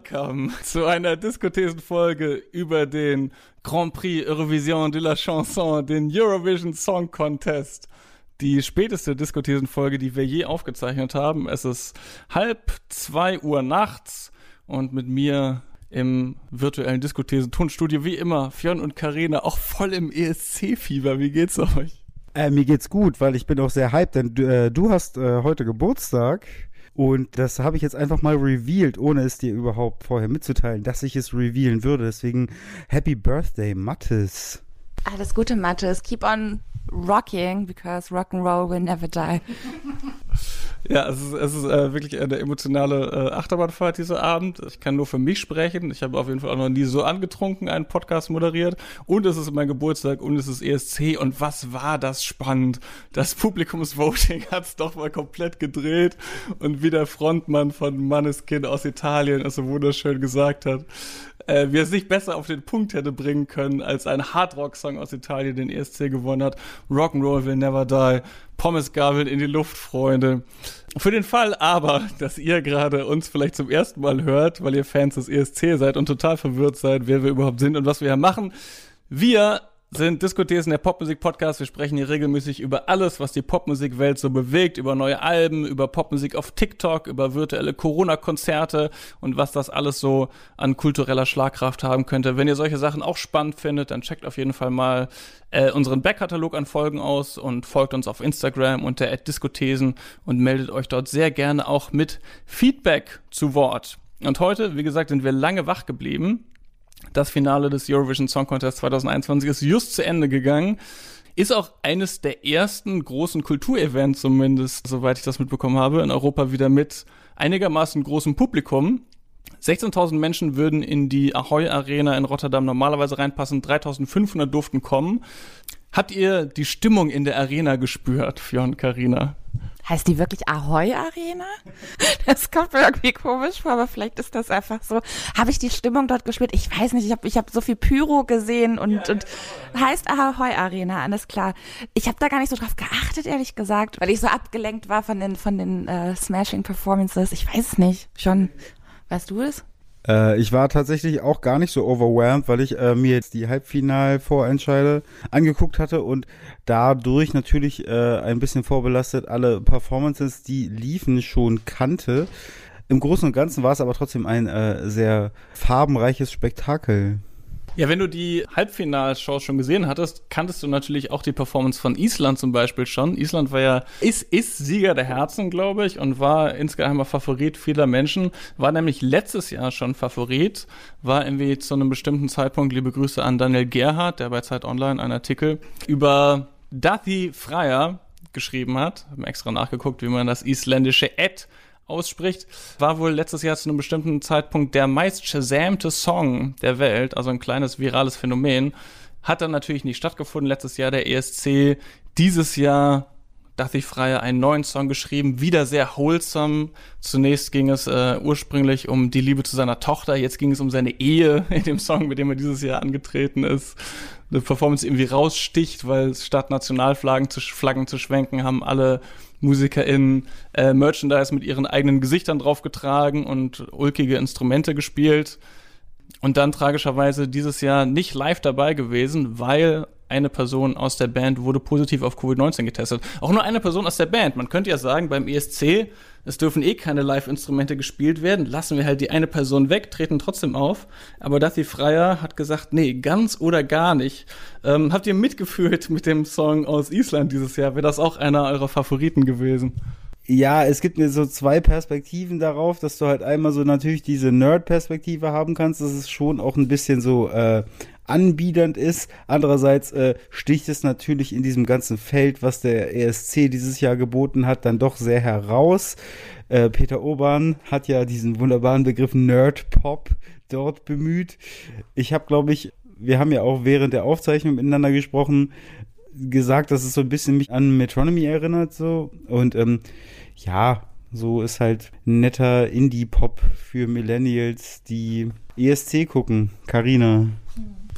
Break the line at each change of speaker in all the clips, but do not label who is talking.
welcome zu einer Diskothesenfolge über den Grand Prix Eurovision de la Chanson, den Eurovision Song Contest. Die späteste Diskothesenfolge, die wir je aufgezeichnet haben. Es ist halb zwei Uhr nachts und mit mir im virtuellen Diskothesen-Tonstudio wie immer Fionn und Karina auch voll im ESC-Fieber. Wie geht's euch?
Äh, mir geht's gut, weil ich bin auch sehr hyped, denn äh, du hast äh, heute Geburtstag. Und das habe ich jetzt einfach mal revealed, ohne es dir überhaupt vorher mitzuteilen, dass ich es revealen würde. Deswegen Happy Birthday, Mattes.
Alles Gute, Mattes. Keep on rocking, because rock and roll will never die.
Ja, es ist, es ist äh, wirklich eine emotionale äh, Achterbahnfahrt dieser Abend. Ich kann nur für mich sprechen. Ich habe auf jeden Fall auch noch nie so angetrunken einen Podcast moderiert. Und es ist mein Geburtstag und es ist ESC. Und was war das spannend? Das Publikumsvoting hat es doch mal komplett gedreht. Und wie der Frontmann von Manneskind aus Italien es so wunderschön gesagt hat, äh, wie er es nicht besser auf den Punkt hätte bringen können, als ein Hardrock-Song aus Italien den ESC gewonnen hat. Rock'n'Roll will never die. Pommesgabeln in die Luft, Freunde. Für den Fall aber, dass ihr gerade uns vielleicht zum ersten Mal hört, weil ihr Fans des ESC seid und total verwirrt seid, wer wir überhaupt sind und was wir hier machen. Wir sind Diskothesen der Popmusik-Podcast. Wir sprechen hier regelmäßig über alles, was die Popmusikwelt so bewegt, über neue Alben, über Popmusik auf TikTok, über virtuelle Corona-Konzerte und was das alles so an kultureller Schlagkraft haben könnte. Wenn ihr solche Sachen auch spannend findet, dann checkt auf jeden Fall mal äh, unseren Backkatalog an Folgen aus und folgt uns auf Instagram unter @diskothesen und meldet euch dort sehr gerne auch mit Feedback zu Wort. Und heute, wie gesagt, sind wir lange wach geblieben das Finale des Eurovision Song Contest 2021 ist just zu Ende gegangen. Ist auch eines der ersten großen Kulturevents, zumindest, soweit ich das mitbekommen habe, in Europa wieder mit einigermaßen großem Publikum. 16.000 Menschen würden in die Ahoy Arena in Rotterdam normalerweise reinpassen, 3.500 durften kommen. Habt ihr die Stimmung in der Arena gespürt, Fionn Karina?
Heißt die wirklich Ahoy Arena? Das kommt mir irgendwie komisch vor, aber vielleicht ist das einfach so. Habe ich die Stimmung dort gespürt? Ich weiß nicht, ich habe ich hab so viel Pyro gesehen und, ja, und ja. heißt Ahoy Arena, alles klar. Ich habe da gar nicht so drauf geachtet, ehrlich gesagt, weil ich so abgelenkt war von den, von den uh, Smashing Performances. Ich weiß es nicht. Schon, weißt du es?
Äh, ich war tatsächlich auch gar nicht so overwhelmed, weil ich äh, mir jetzt die Halbfinal-Vorentscheide angeguckt hatte und dadurch natürlich äh, ein bisschen vorbelastet alle Performances, die liefen, schon kannte. Im Großen und Ganzen war es aber trotzdem ein äh, sehr farbenreiches Spektakel.
Ja, wenn du die Halbfinalshows schon gesehen hattest, kanntest du natürlich auch die Performance von Island zum Beispiel schon. Island war ja, ist, ist Sieger der Herzen, glaube ich, und war insgeheimer Favorit vieler Menschen. War nämlich letztes Jahr schon Favorit, war irgendwie zu einem bestimmten Zeitpunkt, liebe Grüße an Daniel Gerhardt, der bei Zeit Online einen Artikel über Dathi Freier geschrieben hat. Haben extra nachgeguckt, wie man das isländische Ed ausspricht, war wohl letztes Jahr zu einem bestimmten Zeitpunkt der meist shasamte Song der Welt, also ein kleines virales Phänomen. Hat dann natürlich nicht stattgefunden letztes Jahr der ESC. Dieses Jahr dachte ich Freie einen neuen Song geschrieben, wieder sehr wholesome. Zunächst ging es äh, ursprünglich um die Liebe zu seiner Tochter, jetzt ging es um seine Ehe in dem Song, mit dem er dieses Jahr angetreten ist. Eine Performance irgendwie raussticht, weil statt Nationalflaggen zu, Flaggen zu schwenken, haben alle MusikerInnen äh, Merchandise mit ihren eigenen Gesichtern draufgetragen und ulkige Instrumente gespielt. Und dann tragischerweise dieses Jahr nicht live dabei gewesen, weil eine Person aus der Band wurde positiv auf Covid-19 getestet. Auch nur eine Person aus der Band. Man könnte ja sagen, beim ESC, es dürfen eh keine Live-Instrumente gespielt werden, lassen wir halt die eine Person weg, treten trotzdem auf. Aber Dathi Freier hat gesagt, nee, ganz oder gar nicht. Ähm, habt ihr mitgefühlt mit dem Song aus Island dieses Jahr? Wäre das auch einer eurer Favoriten gewesen?
Ja, es gibt mir so zwei Perspektiven darauf, dass du halt einmal so natürlich diese Nerd-Perspektive haben kannst, dass es schon auch ein bisschen so äh, anbiedernd ist. Andererseits äh, sticht es natürlich in diesem ganzen Feld, was der ESC dieses Jahr geboten hat, dann doch sehr heraus. Äh, Peter Obern hat ja diesen wunderbaren Begriff Nerd-Pop dort bemüht. Ich habe, glaube ich, wir haben ja auch während der Aufzeichnung miteinander gesprochen, gesagt, dass es so ein bisschen mich an Metronomy erinnert, so. Und ähm, ja, so ist halt netter Indie-Pop für Millennials, die ESC gucken. Karina.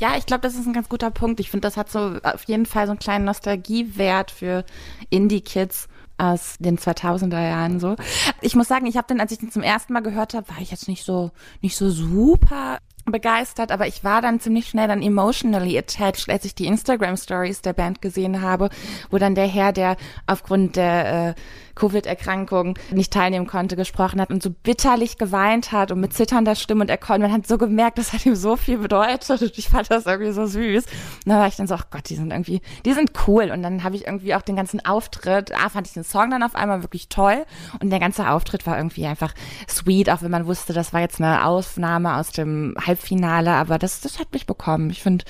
Ja, ich glaube, das ist ein ganz guter Punkt. Ich finde, das hat so auf jeden Fall so einen kleinen Nostalgiewert für Indie-Kids. aus den 2000er Jahren so. Ich muss sagen, ich habe den, als ich den zum ersten Mal gehört habe, war ich jetzt nicht so nicht so super begeistert, aber ich war dann ziemlich schnell dann emotionally attached, als ich die Instagram Stories der Band gesehen habe, wo dann der Herr, der aufgrund der äh, Covid-Erkrankung nicht teilnehmen konnte, gesprochen hat und so bitterlich geweint hat und mit zitternder Stimme und er konnte, man hat so gemerkt, das hat ihm so viel bedeutet und ich fand das irgendwie so süß. Und da war ich dann so, ach Gott, die sind irgendwie, die sind cool und dann habe ich irgendwie auch den ganzen Auftritt, ah, fand ich den Song dann auf einmal wirklich toll und der ganze Auftritt war irgendwie einfach sweet, auch wenn man wusste, das war jetzt eine Aufnahme aus dem Halbfinale, aber das, das hat mich bekommen. Ich finde,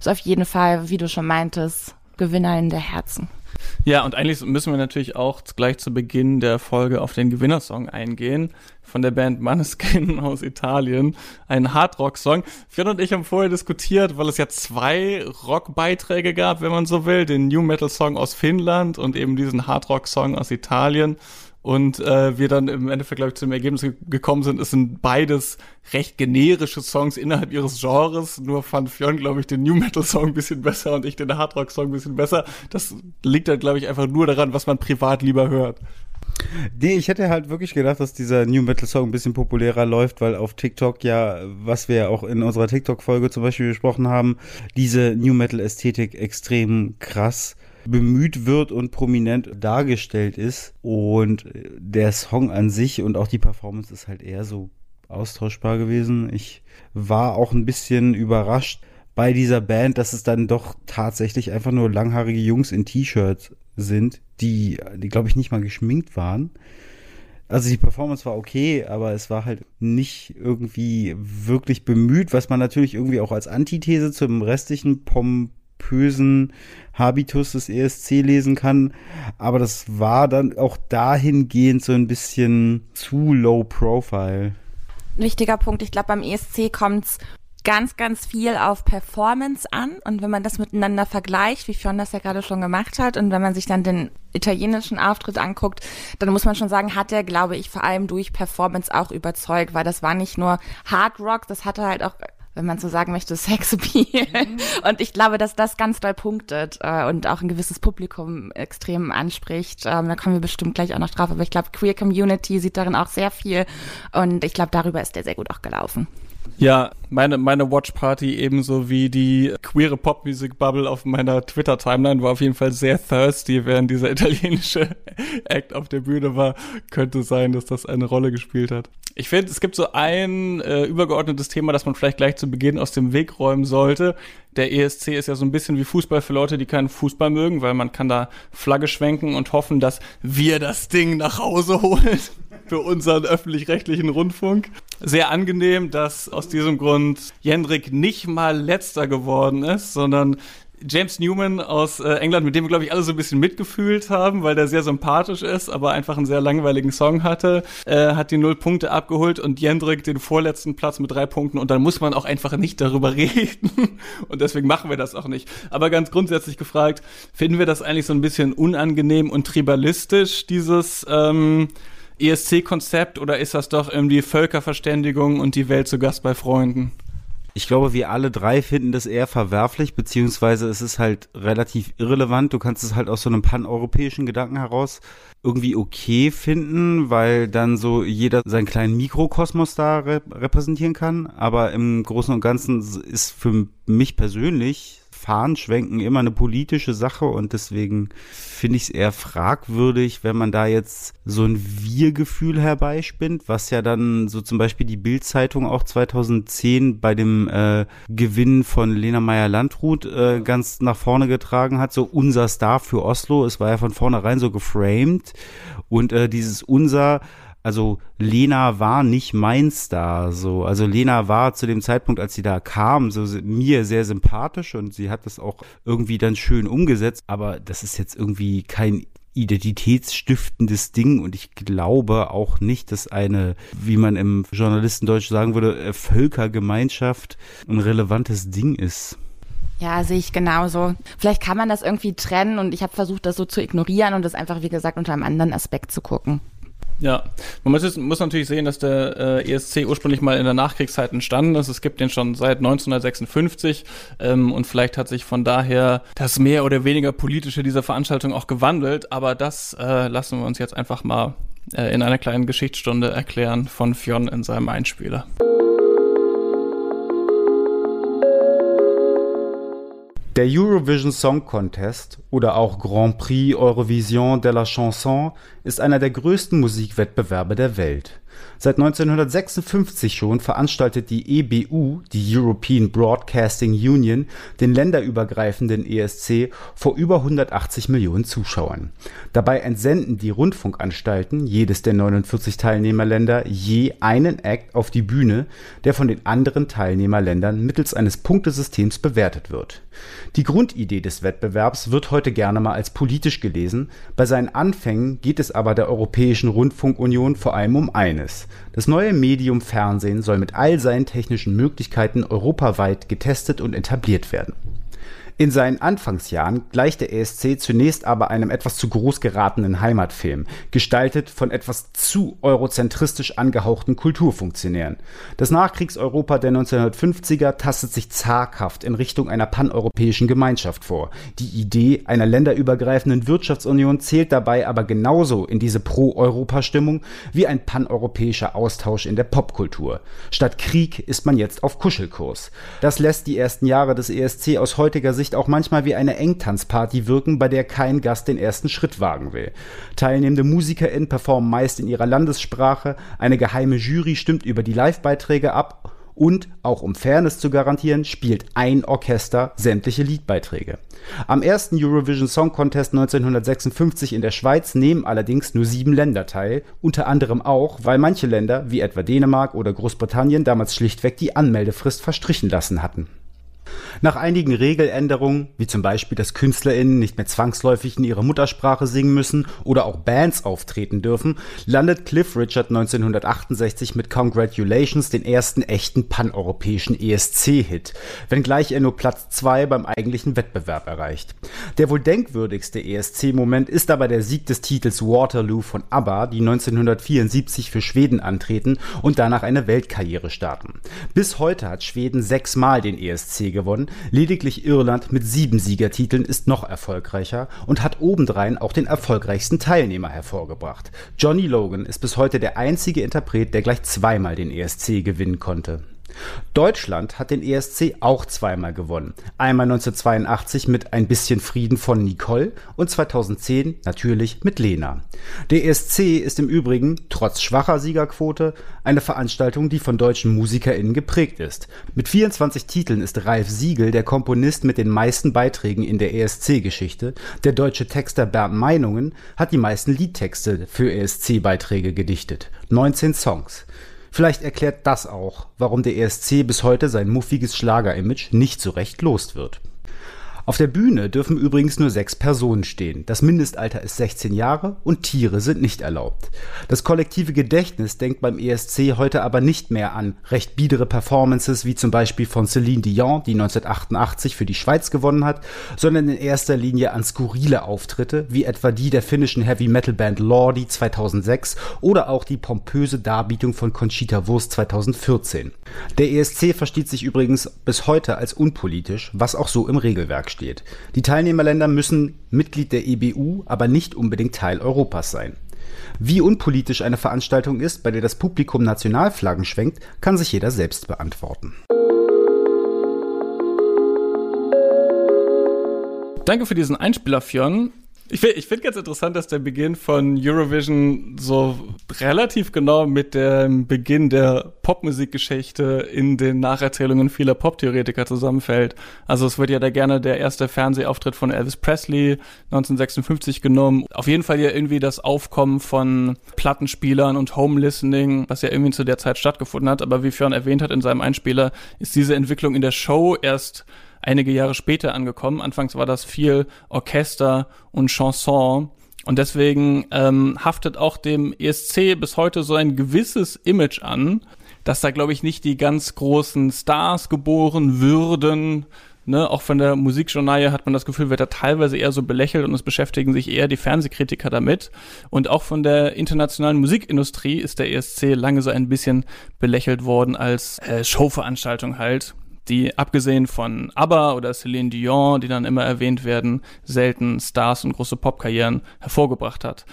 es auf jeden Fall, wie du schon meintest, Gewinner in der Herzen.
Ja, und eigentlich müssen wir natürlich auch gleich zu Beginn der Folge auf den Gewinnersong eingehen. Von der Band Maneskin aus Italien, ein Hardrock-Song. Fionn und ich haben vorher diskutiert, weil es ja zwei Rockbeiträge gab, wenn man so will, den New Metal Song aus Finnland und eben diesen Hardrock-Song aus Italien und äh, wir dann im Endeffekt, glaube ich, zu dem Ergebnis gekommen sind, es sind beides recht generische Songs innerhalb ihres Genres. Nur fand Fionn, glaube ich, den New Metal Song ein bisschen besser und ich den Hard Rock Song ein bisschen besser. Das liegt dann, glaube ich, einfach nur daran, was man privat lieber hört.
Nee, ich hätte halt wirklich gedacht, dass dieser New Metal Song ein bisschen populärer läuft, weil auf TikTok ja, was wir auch in unserer TikTok-Folge zum Beispiel besprochen haben, diese New Metal Ästhetik extrem krass bemüht wird und prominent dargestellt ist. Und der Song an sich und auch die Performance ist halt eher so austauschbar gewesen. Ich war auch ein bisschen überrascht bei dieser Band, dass es dann doch tatsächlich einfach nur langhaarige Jungs in T-Shirts sind, die, die glaube ich nicht mal geschminkt waren. Also die Performance war okay, aber es war halt nicht irgendwie wirklich bemüht, was man natürlich irgendwie auch als Antithese zum restlichen Pom pompösen Habitus des ESC lesen kann. Aber das war dann auch dahingehend so ein bisschen zu low profile.
Wichtiger Punkt, ich glaube, beim ESC kommt es ganz, ganz viel auf Performance an. Und wenn man das miteinander vergleicht, wie Fionn das ja gerade schon gemacht hat, und wenn man sich dann den italienischen Auftritt anguckt, dann muss man schon sagen, hat er, glaube ich, vor allem durch Performance auch überzeugt, weil das war nicht nur Hard Rock, das hatte halt auch wenn man so sagen möchte, Sexappeal. Mhm. Und ich glaube, dass das ganz doll punktet äh, und auch ein gewisses Publikum extrem anspricht. Ähm, da kommen wir bestimmt gleich auch noch drauf. Aber ich glaube, Queer Community sieht darin auch sehr viel. Und ich glaube, darüber ist der sehr gut auch gelaufen.
Ja, meine, meine Watch-Party ebenso wie die queere Popmusik-Bubble auf meiner Twitter-Timeline war auf jeden Fall sehr thirsty, während dieser italienische Act auf der Bühne war. Könnte sein, dass das eine Rolle gespielt hat. Ich finde, es gibt so ein äh, übergeordnetes Thema, das man vielleicht gleich zu Beginn aus dem Weg räumen sollte. Der ESC ist ja so ein bisschen wie Fußball für Leute, die keinen Fußball mögen, weil man kann da Flagge schwenken und hoffen, dass wir das Ding nach Hause holen für unseren öffentlich-rechtlichen Rundfunk. Sehr angenehm, dass aus diesem Grund Jendrik nicht mal letzter geworden ist, sondern James Newman aus äh, England, mit dem wir, glaube ich, alle so ein bisschen mitgefühlt haben, weil der sehr sympathisch ist, aber einfach einen sehr langweiligen Song hatte, äh, hat die null Punkte abgeholt und Jendrik den vorletzten Platz mit drei Punkten und dann muss man auch einfach nicht darüber reden und deswegen machen wir das auch nicht. Aber ganz grundsätzlich gefragt, finden wir das eigentlich so ein bisschen unangenehm und tribalistisch, dieses ähm, ESC-Konzept oder ist das doch irgendwie Völkerverständigung und die Welt zu Gast bei Freunden?
Ich glaube, wir alle drei finden das eher verwerflich, beziehungsweise es ist halt relativ irrelevant. Du kannst es halt aus so einem paneuropäischen Gedanken heraus irgendwie okay finden, weil dann so jeder seinen kleinen Mikrokosmos da rep repräsentieren kann. Aber im Großen und Ganzen ist für mich persönlich Fahnenschwenken immer eine politische Sache und deswegen finde ich es eher fragwürdig, wenn man da jetzt so ein Wir-Gefühl herbeispinnt, was ja dann so zum Beispiel die Bild-Zeitung auch 2010 bei dem äh, Gewinn von Lena Meyer-Landrut äh, ganz nach vorne getragen hat, so unser Star für Oslo. Es war ja von vornherein so geframed und äh, dieses unser also Lena war nicht mein Star, so. Also Lena war zu dem Zeitpunkt, als sie da kam, so mir sehr sympathisch und sie hat das auch irgendwie dann schön umgesetzt, aber das ist jetzt irgendwie kein identitätsstiftendes Ding und ich glaube auch nicht, dass eine, wie man im Journalistendeutsch sagen würde, äh, Völkergemeinschaft ein relevantes Ding ist.
Ja, sehe ich genauso. Vielleicht kann man das irgendwie trennen und ich habe versucht, das so zu ignorieren und das einfach, wie gesagt, unter einem anderen Aspekt zu gucken.
Ja, man muss, muss natürlich sehen, dass der äh, ESC ursprünglich mal in der Nachkriegszeit entstanden ist. Es gibt den schon seit 1956 ähm, und vielleicht hat sich von daher das mehr oder weniger politische dieser Veranstaltung auch gewandelt. Aber das äh, lassen wir uns jetzt einfach mal äh, in einer kleinen Geschichtsstunde erklären von Fionn in seinem Einspieler.
Der Eurovision Song Contest oder auch Grand Prix Eurovision de la Chanson ist einer der größten Musikwettbewerbe der Welt Seit 1956 schon veranstaltet die EBU, die European Broadcasting Union, den länderübergreifenden ESC vor über 180 Millionen Zuschauern. Dabei entsenden die Rundfunkanstalten jedes der 49 Teilnehmerländer je einen Act auf die Bühne, der von den anderen Teilnehmerländern mittels eines Punktesystems bewertet wird. Die Grundidee des Wettbewerbs wird heute gerne mal als politisch gelesen, bei seinen Anfängen geht es aber der Europäischen Rundfunkunion vor allem um eines das neue Medium Fernsehen soll mit all seinen technischen Möglichkeiten europaweit getestet und etabliert werden in seinen Anfangsjahren gleicht der ESC zunächst aber einem etwas zu groß geratenen Heimatfilm, gestaltet von etwas zu eurozentristisch angehauchten Kulturfunktionären. Das Nachkriegseuropa der 1950er tastet sich zaghaft in Richtung einer paneuropäischen Gemeinschaft vor. Die Idee einer länderübergreifenden Wirtschaftsunion zählt dabei aber genauso in diese Pro-Europa-Stimmung wie ein paneuropäischer Austausch in der Popkultur. Statt Krieg ist man jetzt auf Kuschelkurs. Das lässt die ersten Jahre des ESC aus heutiger Sicht Sicht auch manchmal wie eine Engtanzparty wirken, bei der kein Gast den ersten Schritt wagen will. Teilnehmende MusikerInnen performen meist in ihrer Landessprache, eine geheime Jury stimmt über die Live-Beiträge ab und, auch um Fairness zu garantieren, spielt ein Orchester sämtliche Liedbeiträge. Am ersten Eurovision Song Contest 1956 in der Schweiz nehmen allerdings nur sieben Länder teil, unter anderem auch, weil manche Länder, wie etwa Dänemark oder Großbritannien, damals schlichtweg die Anmeldefrist verstrichen lassen hatten nach einigen Regeländerungen, wie zum Beispiel, dass KünstlerInnen nicht mehr zwangsläufig in ihrer Muttersprache singen müssen oder auch Bands auftreten dürfen, landet Cliff Richard 1968 mit Congratulations den ersten echten paneuropäischen ESC-Hit, wenngleich er nur Platz 2 beim eigentlichen Wettbewerb erreicht. Der wohl denkwürdigste ESC-Moment ist aber der Sieg des Titels Waterloo von ABBA, die 1974 für Schweden antreten und danach eine Weltkarriere starten. Bis heute hat Schweden sechsmal den ESC gewonnen. Lediglich Irland mit sieben Siegertiteln ist noch erfolgreicher und hat obendrein auch den erfolgreichsten Teilnehmer hervorgebracht. Johnny Logan ist bis heute der einzige Interpret, der gleich zweimal den ESC gewinnen konnte. Deutschland hat den ESC auch zweimal gewonnen. Einmal 1982 mit Ein bisschen Frieden von Nicole und 2010 natürlich mit Lena. Der ESC ist im Übrigen, trotz schwacher Siegerquote, eine Veranstaltung, die von deutschen MusikerInnen geprägt ist. Mit 24 Titeln ist Ralf Siegel der Komponist mit den meisten Beiträgen in der ESC-Geschichte. Der deutsche Texter Bernd Meinungen hat die meisten Liedtexte für ESC-Beiträge gedichtet. 19 Songs. Vielleicht erklärt das auch, warum der ESC bis heute sein muffiges Schlager-Image nicht so recht lost wird auf der Bühne dürfen übrigens nur sechs Personen stehen. Das Mindestalter ist 16 Jahre und Tiere sind nicht erlaubt. Das kollektive Gedächtnis denkt beim ESC heute aber nicht mehr an recht biedere Performances wie zum Beispiel von Celine Dion, die 1988 für die Schweiz gewonnen hat, sondern in erster Linie an skurrile Auftritte, wie etwa die der finnischen Heavy Metal Band Lordi 2006 oder auch die pompöse Darbietung von Conchita Wurst 2014. Der ESC versteht sich übrigens bis heute als unpolitisch, was auch so im Regelwerk steht. Die Teilnehmerländer müssen Mitglied der EBU, aber nicht unbedingt Teil Europas sein. Wie unpolitisch eine Veranstaltung ist, bei der das Publikum Nationalflaggen schwenkt, kann sich jeder selbst beantworten.
Danke für diesen Einspieler, Fionn. Ich finde ich find ganz interessant, dass der Beginn von Eurovision so relativ genau mit dem Beginn der Popmusikgeschichte in den Nacherzählungen vieler Poptheoretiker zusammenfällt. Also es wird ja da gerne der erste Fernsehauftritt von Elvis Presley 1956 genommen. Auf jeden Fall ja irgendwie das Aufkommen von Plattenspielern und Home Listening, was ja irgendwie zu der Zeit stattgefunden hat. Aber wie Fionn erwähnt hat in seinem Einspieler, ist diese Entwicklung in der Show erst einige Jahre später angekommen. Anfangs war das viel Orchester und Chanson. Und deswegen ähm, haftet auch dem ESC bis heute so ein gewisses Image an, dass da, glaube ich, nicht die ganz großen Stars geboren würden, Ne, auch von der Musikjournalie hat man das Gefühl, wird er teilweise eher so belächelt und es beschäftigen sich eher die Fernsehkritiker damit. Und auch von der internationalen Musikindustrie ist der ESC lange so ein bisschen belächelt worden als äh, Showveranstaltung halt, die abgesehen von ABBA oder Celine Dion, die dann immer erwähnt werden, selten Stars und große Popkarrieren hervorgebracht hat.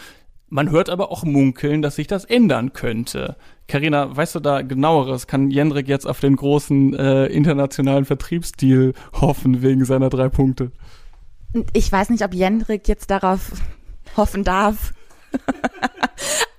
Man hört aber auch munkeln, dass sich das ändern könnte. Karina, weißt du da genaueres? Kann Jendrik jetzt auf den großen äh, internationalen Vertriebsdeal hoffen wegen seiner drei Punkte?
Ich weiß nicht, ob Jendrik jetzt darauf hoffen darf.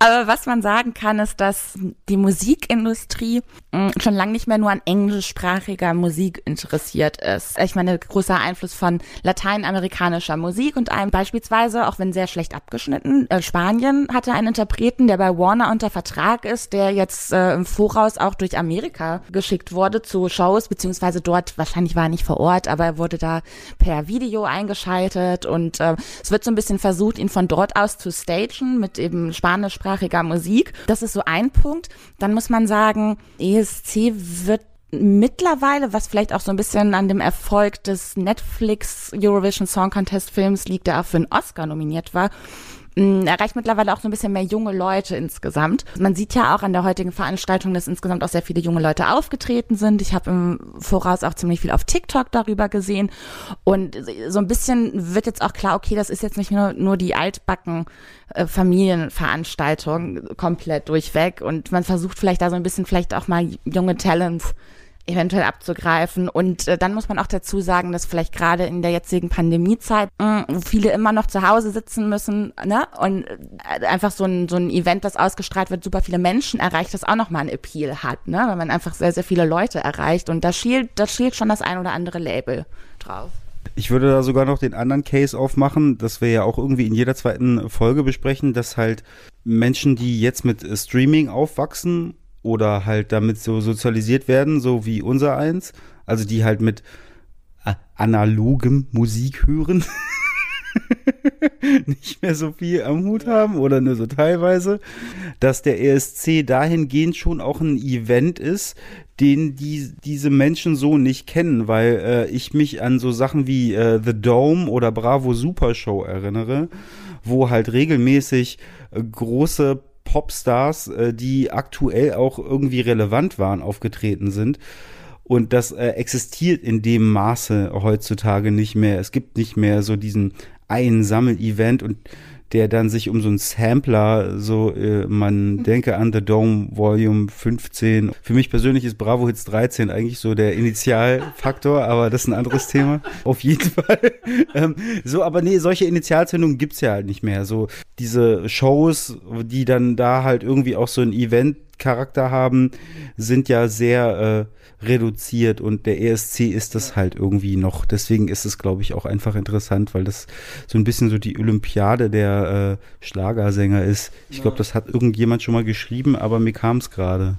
Aber was man sagen kann, ist, dass die Musikindustrie hm, schon lange nicht mehr nur an englischsprachiger Musik interessiert ist. Ich meine, großer Einfluss von lateinamerikanischer Musik und einem beispielsweise, auch wenn sehr schlecht abgeschnitten, äh, Spanien hatte einen Interpreten, der bei Warner unter Vertrag ist, der jetzt äh, im Voraus auch durch Amerika geschickt wurde zu Shows, beziehungsweise dort, wahrscheinlich war er nicht vor Ort, aber er wurde da per Video eingeschaltet und äh, es wird so ein bisschen versucht, ihn von dort aus zu stagen mit eben spanischsprachigen deutschsprachiger Musik. Das ist so ein Punkt. Dann muss man sagen, ESC wird mittlerweile, was vielleicht auch so ein bisschen an dem Erfolg des Netflix Eurovision Song Contest Films liegt, der auch für einen Oscar nominiert war, erreicht mittlerweile auch so ein bisschen mehr junge Leute insgesamt. Man sieht ja auch an der heutigen Veranstaltung, dass insgesamt auch sehr viele junge Leute aufgetreten sind. Ich habe im Voraus auch ziemlich viel auf TikTok darüber gesehen. Und so ein bisschen wird jetzt auch klar, okay, das ist jetzt nicht nur, nur die altbacken äh, Familienveranstaltung komplett durchweg. Und man versucht vielleicht da so ein bisschen vielleicht auch mal junge Talents eventuell abzugreifen. Und äh, dann muss man auch dazu sagen, dass vielleicht gerade in der jetzigen Pandemiezeit, mh, wo viele immer noch zu Hause sitzen müssen, ne? Und äh, einfach so ein, so ein Event, das ausgestrahlt wird, super viele Menschen erreicht, das auch nochmal ein Appeal hat, ne? Weil man einfach sehr, sehr viele Leute erreicht. Und da schielt, da schielt schon das ein oder andere Label drauf.
Ich würde da sogar noch den anderen Case aufmachen, das wir ja auch irgendwie in jeder zweiten Folge besprechen, dass halt Menschen, die jetzt mit Streaming aufwachsen oder halt damit so sozialisiert werden, so wie unser eins, also die halt mit äh, analogem Musik hören, nicht mehr so viel am Hut haben oder nur so teilweise, dass der ESC dahingehend schon auch ein Event ist, den die, diese Menschen so nicht kennen, weil äh, ich mich an so Sachen wie äh, The Dome oder Bravo Super Show erinnere, wo halt regelmäßig äh, große Popstars, äh, die aktuell auch irgendwie relevant waren, aufgetreten sind. Und das äh, existiert in dem Maße heutzutage nicht mehr. Es gibt nicht mehr so diesen einen Sammel-Event und der dann sich um so einen Sampler, so äh, man denke an The Dome Volume 15. Für mich persönlich ist Bravo Hits 13 eigentlich so der Initialfaktor, aber das ist ein anderes Thema. Auf jeden Fall. ähm, so, aber nee, solche Initialzündungen gibt's ja halt nicht mehr. So diese Shows, die dann da halt irgendwie auch so ein Event Charakter haben, sind ja sehr äh, reduziert und der ESC ist das halt irgendwie noch. Deswegen ist es, glaube ich, auch einfach interessant, weil das so ein bisschen so die Olympiade der äh, Schlagersänger ist. Ich glaube, das hat irgendjemand schon mal geschrieben, aber mir kam es gerade.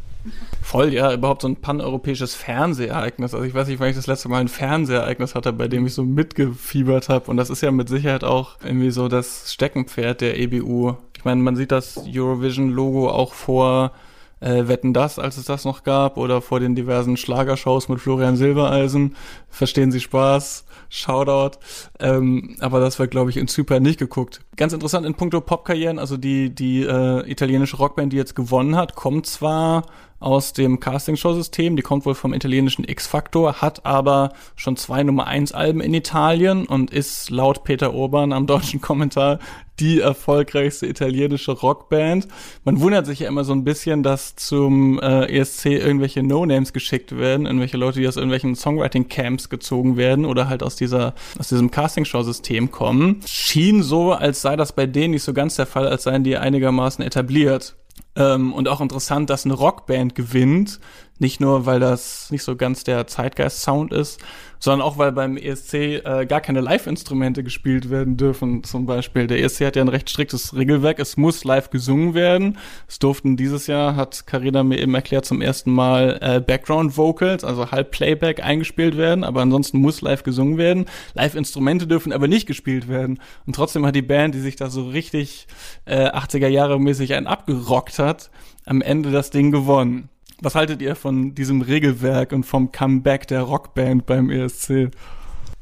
Voll, ja, überhaupt so ein paneuropäisches Fernsehereignis. Also ich weiß nicht, wann ich das letzte Mal ein Fernsehereignis hatte, bei dem ich so mitgefiebert habe. Und das ist ja mit Sicherheit auch irgendwie so das Steckenpferd der EBU. Ich meine, man sieht das Eurovision-Logo auch vor äh, Wetten das, als es das noch gab, oder vor den diversen Schlagershows mit Florian Silbereisen. Verstehen Sie Spaß? Shoutout. Ähm, aber das war, glaube ich, in Zypern nicht geguckt. Ganz interessant in puncto Popkarrieren, also die, die äh, italienische Rockband, die jetzt gewonnen hat, kommt zwar aus dem Castingshow-System. Die kommt wohl vom italienischen X-Factor, hat aber schon zwei Nummer 1 Alben in Italien und ist laut Peter Urban am deutschen Kommentar die erfolgreichste italienische Rockband. Man wundert sich ja immer so ein bisschen, dass zum äh, ESC irgendwelche No-Names geschickt werden, irgendwelche Leute, die aus irgendwelchen Songwriting-Camps gezogen werden oder halt aus dieser, aus diesem Castingshow-System kommen. Schien so, als sei das bei denen nicht so ganz der Fall, als seien die einigermaßen etabliert. Ähm, und auch interessant, dass eine Rockband gewinnt. Nicht nur, weil das nicht so ganz der Zeitgeist-Sound ist, sondern auch, weil beim ESC äh, gar keine Live-Instrumente gespielt werden dürfen, zum Beispiel. Der ESC hat ja ein recht striktes Regelwerk. Es muss live gesungen werden. Es durften dieses Jahr, hat Carina mir eben erklärt, zum ersten Mal äh, Background-Vocals, also halb Playback eingespielt werden, aber ansonsten muss live gesungen werden. Live-Instrumente dürfen aber nicht gespielt werden. Und trotzdem hat die Band, die sich da so richtig äh, 80er Jahre mäßig einen abgerockt hat, am Ende das Ding gewonnen. Was haltet ihr von diesem Regelwerk und vom Comeback der Rockband beim ESC?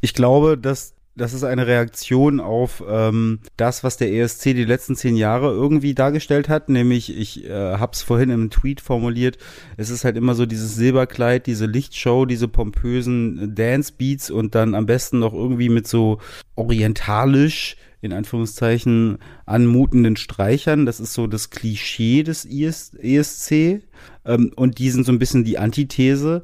Ich glaube, dass das ist eine Reaktion auf ähm, das, was der ESC die letzten zehn Jahre irgendwie dargestellt hat. Nämlich, ich äh, habe es vorhin im Tweet formuliert, es ist halt immer so dieses Silberkleid, diese Lichtshow, diese pompösen Dance-Beats und dann am besten noch irgendwie mit so orientalisch in Anführungszeichen anmutenden Streichern. Das ist so das Klischee des ESC. Ähm, und die sind so ein bisschen die Antithese.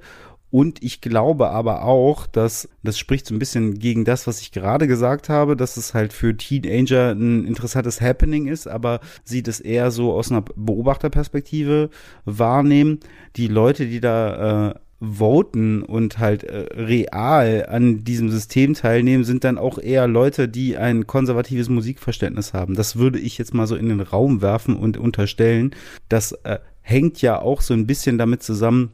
Und ich glaube aber auch, dass das spricht so ein bisschen gegen das, was ich gerade gesagt habe, dass es halt für Teenager ein interessantes Happening ist, aber sie das eher so aus einer Beobachterperspektive wahrnehmen. Die Leute, die da äh, voten und halt äh, real an diesem System teilnehmen, sind dann auch eher Leute, die ein konservatives Musikverständnis haben. Das würde ich jetzt mal so in den Raum werfen und unterstellen. Das äh, hängt ja auch so ein bisschen damit zusammen,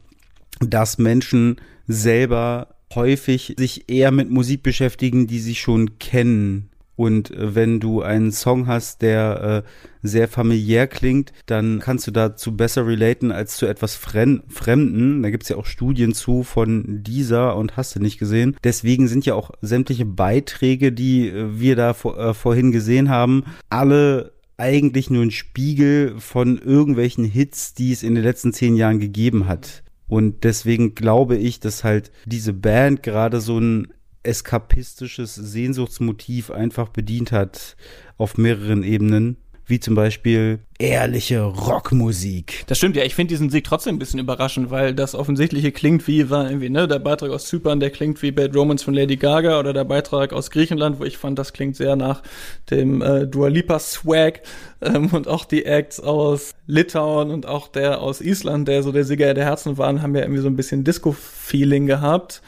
dass Menschen selber häufig sich eher mit Musik beschäftigen, die sie schon kennen. Und äh, wenn du einen Song hast, der äh, sehr familiär klingt, dann kannst du dazu besser relaten als zu etwas Fremden. Da gibt's ja auch Studien zu von dieser und hast du nicht gesehen. Deswegen sind ja auch sämtliche Beiträge, die äh, wir da vor, äh, vorhin gesehen haben, alle eigentlich nur ein Spiegel von irgendwelchen Hits, die es in den letzten zehn Jahren gegeben hat. Und deswegen glaube ich, dass halt diese Band gerade so ein eskapistisches Sehnsuchtsmotiv einfach bedient hat auf mehreren Ebenen wie zum Beispiel ehrliche Rockmusik.
Das stimmt, ja. Ich finde diesen Sieg trotzdem ein bisschen überraschend, weil das Offensichtliche klingt wie, war irgendwie, ne, der Beitrag aus Zypern, der klingt wie Bad Romance von Lady Gaga oder der Beitrag aus Griechenland, wo ich fand, das klingt sehr nach dem äh, Dua Lipa Swag ähm, und auch die Acts aus Litauen und auch der aus Island, der so der Sieger der Herzen waren, haben ja irgendwie so ein bisschen Disco-Feeling gehabt.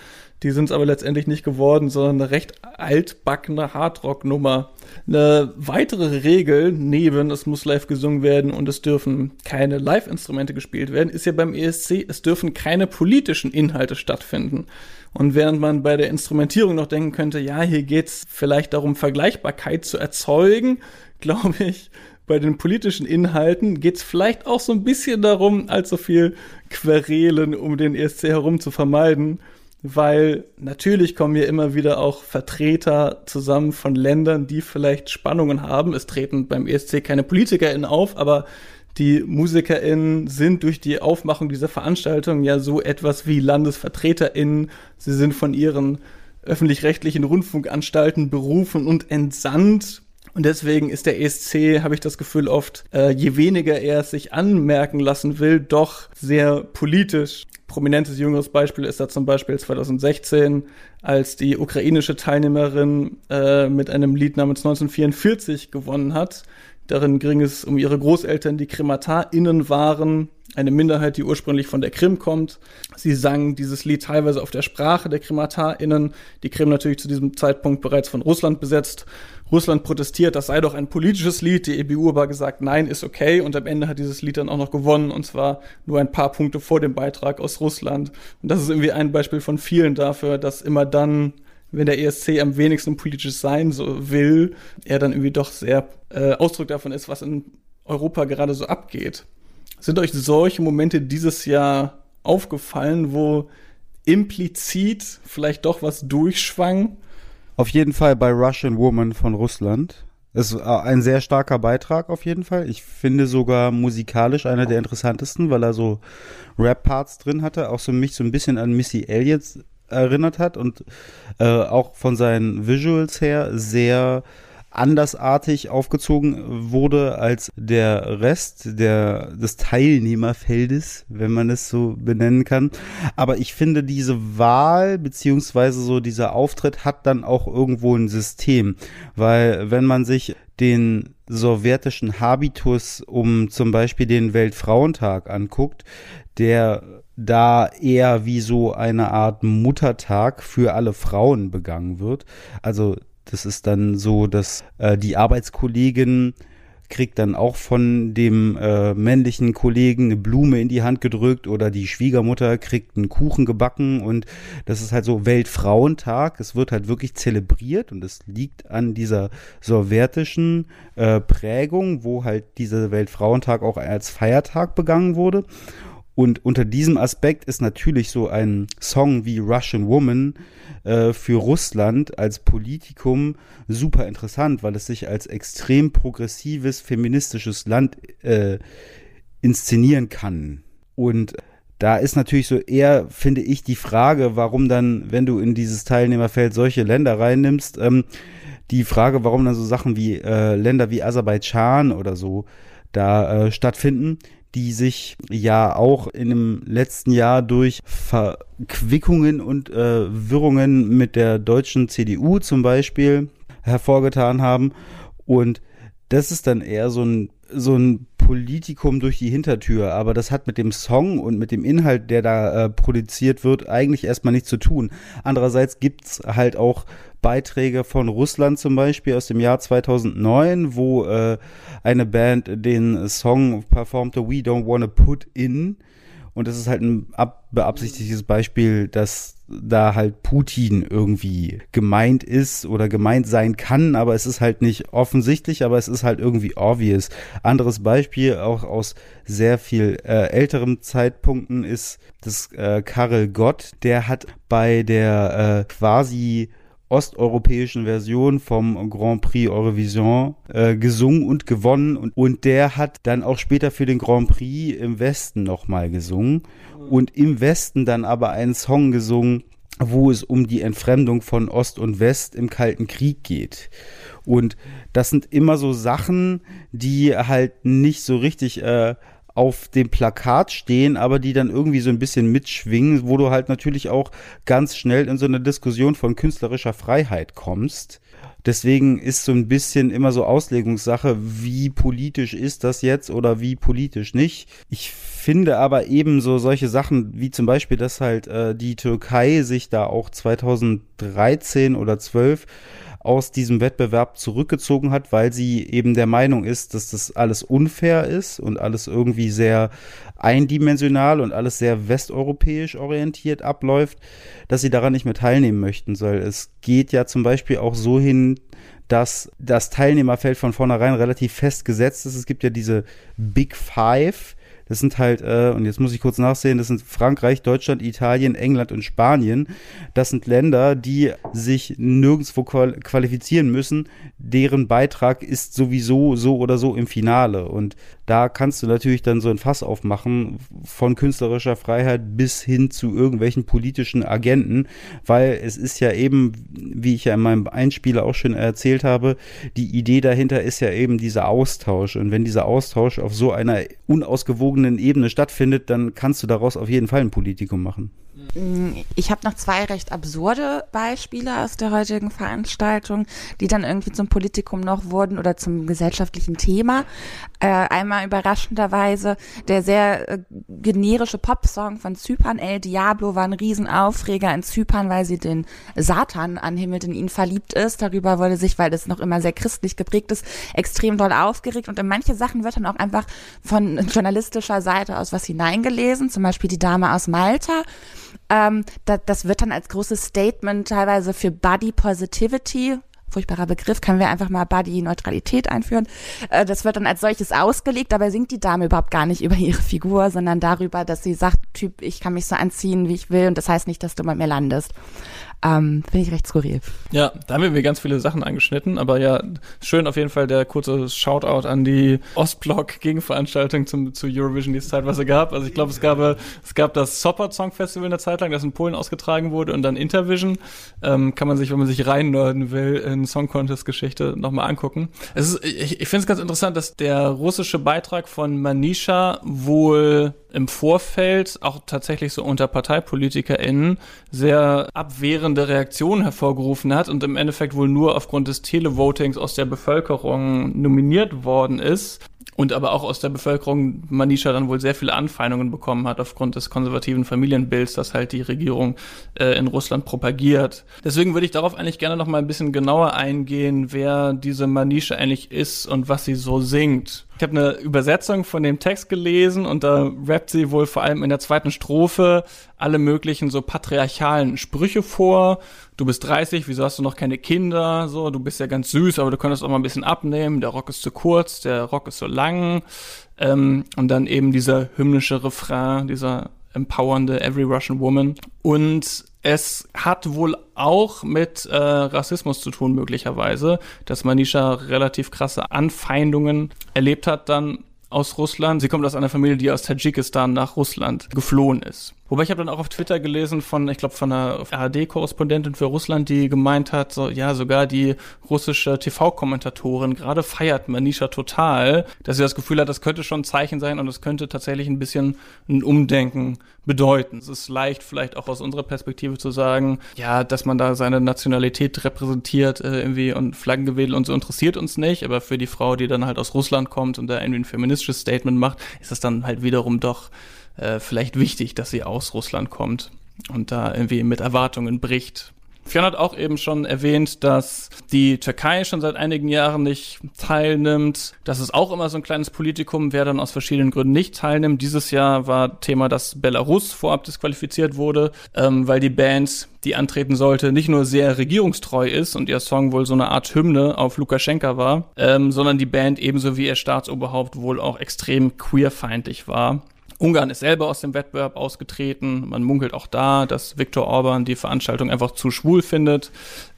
Die sind es aber letztendlich nicht geworden, sondern eine recht altbackene Hardrock-Nummer. Eine weitere Regel neben es muss live gesungen werden und es dürfen keine Live-Instrumente gespielt werden, ist ja beim ESC, es dürfen keine politischen Inhalte stattfinden. Und während man bei der Instrumentierung noch denken könnte, ja, hier geht's vielleicht darum, Vergleichbarkeit zu erzeugen, glaube ich, bei den politischen Inhalten geht's vielleicht auch so ein bisschen darum, allzu viel Querelen um den ESC herum zu vermeiden weil natürlich kommen hier immer wieder auch Vertreter zusammen von Ländern, die vielleicht Spannungen haben. Es treten beim ESC keine PolitikerInnen auf, aber die MusikerInnen sind durch die Aufmachung dieser Veranstaltung ja so etwas wie LandesvertreterInnen. Sie sind von ihren öffentlich-rechtlichen Rundfunkanstalten berufen und entsandt. Und deswegen ist der ESC, habe ich das Gefühl, oft, äh, je weniger er es sich anmerken lassen will, doch sehr politisch prominentes jüngeres Beispiel ist da zum Beispiel 2016, als die ukrainische Teilnehmerin äh, mit einem Lied namens 1944 gewonnen hat. Darin ging es um ihre Großeltern, die KrematarInnen waren, eine Minderheit, die ursprünglich von der Krim kommt. Sie sang dieses Lied teilweise auf der Sprache der KrematarInnen. Die Krim natürlich zu diesem Zeitpunkt bereits von Russland besetzt. Russland protestiert, das sei doch ein politisches Lied. Die EBU aber gesagt, nein, ist okay. Und am Ende hat dieses Lied dann auch noch gewonnen. Und zwar nur ein paar Punkte vor dem Beitrag aus Russland. Und das ist irgendwie ein Beispiel von vielen dafür, dass immer dann, wenn der ESC am wenigsten politisch sein so will, er dann irgendwie doch sehr äh, Ausdruck davon ist, was in Europa gerade so abgeht. Sind euch solche Momente dieses Jahr aufgefallen, wo implizit vielleicht doch was durchschwang?
Auf jeden Fall bei Russian Woman von Russland. Ist ein sehr starker Beitrag auf jeden Fall. Ich finde sogar musikalisch einer der interessantesten, weil er so Rap-Parts drin hatte, auch so mich so ein bisschen an Missy Elliott erinnert hat und äh, auch von seinen Visuals her sehr andersartig aufgezogen wurde als der Rest der, des Teilnehmerfeldes, wenn man es so benennen kann. Aber ich finde, diese Wahl beziehungsweise so dieser Auftritt hat dann auch irgendwo ein System, weil wenn man sich den sowjetischen Habitus um zum Beispiel den Weltfrauentag anguckt, der da eher wie so eine Art Muttertag für alle Frauen begangen wird. Also das ist dann so, dass äh, die Arbeitskollegin kriegt dann auch von dem äh, männlichen Kollegen eine Blume in die Hand gedrückt oder die Schwiegermutter kriegt einen Kuchen gebacken und das ist halt so Weltfrauentag. Es wird halt wirklich zelebriert und es liegt an dieser sowjetischen äh, Prägung, wo halt dieser Weltfrauentag auch als Feiertag begangen wurde. Und unter diesem Aspekt ist natürlich so ein Song wie Russian Woman äh, für Russland als Politikum super interessant, weil es sich als extrem progressives, feministisches Land äh, inszenieren kann. Und da ist natürlich so eher, finde ich, die Frage, warum dann, wenn du in dieses Teilnehmerfeld solche Länder reinnimmst, ähm, die Frage, warum dann so Sachen wie äh, Länder wie Aserbaidschan oder so da äh, stattfinden, die sich ja auch in dem letzten Jahr durch Verquickungen und äh, Wirrungen mit der deutschen CDU zum Beispiel hervorgetan haben. Und das ist dann eher so ein, so ein Politikum durch die Hintertür, aber das hat mit dem Song und mit dem Inhalt, der da äh, produziert wird, eigentlich erstmal nichts zu tun. Andererseits gibt's halt auch Beiträge von Russland zum Beispiel aus dem Jahr 2009, wo äh, eine Band den Song performte We Don't Wanna Put In und das ist halt ein beabsichtigtes Beispiel, dass da halt Putin irgendwie gemeint ist oder gemeint sein kann, aber es ist halt nicht offensichtlich, aber es ist halt irgendwie obvious. Anderes Beispiel, auch aus sehr viel äh, älteren Zeitpunkten, ist das äh, Karel Gott, der hat bei der äh, quasi osteuropäischen Version vom Grand Prix Eurovision äh, gesungen und gewonnen und, und der hat dann auch später für den Grand Prix im Westen nochmal gesungen und im Westen dann aber einen Song gesungen, wo es um die Entfremdung von Ost und West im Kalten Krieg geht. Und das sind immer so Sachen, die halt nicht so richtig äh, auf dem Plakat stehen, aber die dann irgendwie so ein bisschen mitschwingen, wo du halt natürlich auch ganz schnell in so eine Diskussion von künstlerischer Freiheit kommst. Deswegen ist so ein bisschen immer so Auslegungssache, wie politisch ist das jetzt oder wie politisch nicht. Ich finde aber ebenso solche Sachen wie zum Beispiel, dass halt äh, die Türkei sich da auch 2013 oder 12 aus diesem Wettbewerb zurückgezogen hat, weil sie eben der Meinung ist, dass das alles unfair ist und alles irgendwie sehr eindimensional und alles sehr westeuropäisch orientiert abläuft, dass sie daran nicht mehr teilnehmen möchten soll. Es geht ja zum Beispiel auch so hin, dass das Teilnehmerfeld von vornherein relativ fest gesetzt ist. Es gibt ja diese Big Five, das sind halt, äh, und jetzt muss ich kurz nachsehen, das sind Frankreich, Deutschland, Italien, England und Spanien. Das sind Länder, die sich nirgendwo qualifizieren müssen. Deren Beitrag ist sowieso so oder so im Finale. Und da kannst du natürlich dann so ein Fass aufmachen von künstlerischer Freiheit bis hin zu irgendwelchen politischen Agenten, weil es ist ja eben, wie ich ja in meinem Einspieler auch schon erzählt habe, die Idee dahinter ist ja eben dieser Austausch. Und wenn dieser Austausch auf so einer unausgewogenen Ebene stattfindet, dann kannst du daraus auf jeden Fall ein Politikum machen.
Ich habe noch zwei recht absurde Beispiele aus der heutigen Veranstaltung, die dann irgendwie zum Politikum noch wurden oder zum gesellschaftlichen Thema. Äh, einmal überraschenderweise der sehr äh, generische Popsong von Zypern, El Diablo, war ein Riesenaufreger in Zypern, weil sie den Satan anhimmelt, in ihn verliebt ist. Darüber wurde sich, weil das noch immer sehr christlich geprägt ist, extrem doll aufgeregt. Und in manche Sachen wird dann auch einfach von journalistischer Seite aus was hineingelesen, zum Beispiel die Dame aus Malta ähm, da, das wird dann als großes Statement teilweise für Body Positivity furchtbarer Begriff, können wir einfach mal Body-Neutralität einführen. Äh, das wird dann als solches ausgelegt, dabei singt die Dame überhaupt gar nicht über ihre Figur, sondern darüber, dass sie sagt, Typ, ich kann mich so anziehen, wie ich will und das heißt nicht, dass du bei mir landest. Ähm, Finde ich recht skurril.
Ja, da haben wir ganz viele Sachen angeschnitten, aber ja, schön auf jeden Fall der kurze Shoutout an die Ostblock-Gegenveranstaltung zu Eurovision, die es zeitweise gab. Also ich glaube, es gab, es gab das Sopot Song Festival eine Zeit lang, das in Polen ausgetragen wurde und dann Intervision. Ähm, kann man sich, wenn man sich reinnörden will, in Song Contest Geschichte nochmal angucken. Es ist, ich, ich finde es ganz interessant, dass der russische Beitrag von Manisha wohl im Vorfeld auch tatsächlich so unter ParteipolitikerInnen sehr abwehrende Reaktionen hervorgerufen hat und im Endeffekt wohl nur aufgrund des Televotings aus der Bevölkerung nominiert worden ist und aber auch aus der Bevölkerung Manisha dann wohl sehr viele Anfeindungen bekommen hat aufgrund des konservativen Familienbilds, das halt die Regierung äh, in Russland propagiert. Deswegen würde ich darauf eigentlich gerne noch mal ein bisschen genauer eingehen, wer diese Manisha eigentlich ist und was sie so singt. Ich habe eine Übersetzung von dem Text gelesen und da rappt sie wohl vor allem in der zweiten Strophe alle möglichen so patriarchalen Sprüche vor. Du bist 30, wieso hast du noch keine Kinder? So, du bist ja ganz süß, aber du könntest auch mal ein bisschen abnehmen. Der Rock ist zu kurz, der Rock ist so lang. Ähm, und dann eben dieser hymnische Refrain, dieser empowernde Every Russian Woman. Und es hat wohl auch mit äh, Rassismus zu tun, möglicherweise, dass Manisha relativ krasse Anfeindungen erlebt hat dann aus Russland. Sie kommt aus einer Familie, die aus Tadschikistan nach Russland geflohen ist. Wobei ich habe dann auch auf Twitter gelesen von, ich glaube, von einer ARD-Korrespondentin für Russland, die gemeint hat, so, ja, sogar die russische TV-Kommentatorin gerade feiert Manisha total, dass sie das Gefühl hat, das könnte schon ein Zeichen sein und es könnte tatsächlich ein bisschen ein Umdenken bedeuten. Es ist leicht, vielleicht auch aus unserer Perspektive zu sagen, ja, dass man da seine Nationalität repräsentiert äh, irgendwie und Flaggengewedel und so interessiert uns nicht, aber für die Frau, die dann halt aus Russland kommt und da irgendwie ein feministisches Statement macht, ist das dann halt wiederum doch äh, vielleicht wichtig, dass sie aus Russland kommt und da irgendwie mit Erwartungen bricht. Fionn hat auch eben schon erwähnt, dass die Türkei schon seit einigen Jahren nicht teilnimmt. Das ist auch immer so ein kleines Politikum, wer dann aus verschiedenen Gründen nicht teilnimmt. Dieses Jahr war Thema, dass Belarus vorab disqualifiziert wurde, ähm, weil die Band, die antreten sollte, nicht nur sehr regierungstreu ist und ihr Song wohl so eine Art Hymne auf Lukaschenka war, ähm, sondern die Band ebenso wie ihr Staatsoberhaupt wohl auch extrem queerfeindlich war. Ungarn ist selber aus dem Wettbewerb ausgetreten. Man munkelt auch da, dass Viktor Orban die Veranstaltung einfach zu schwul findet.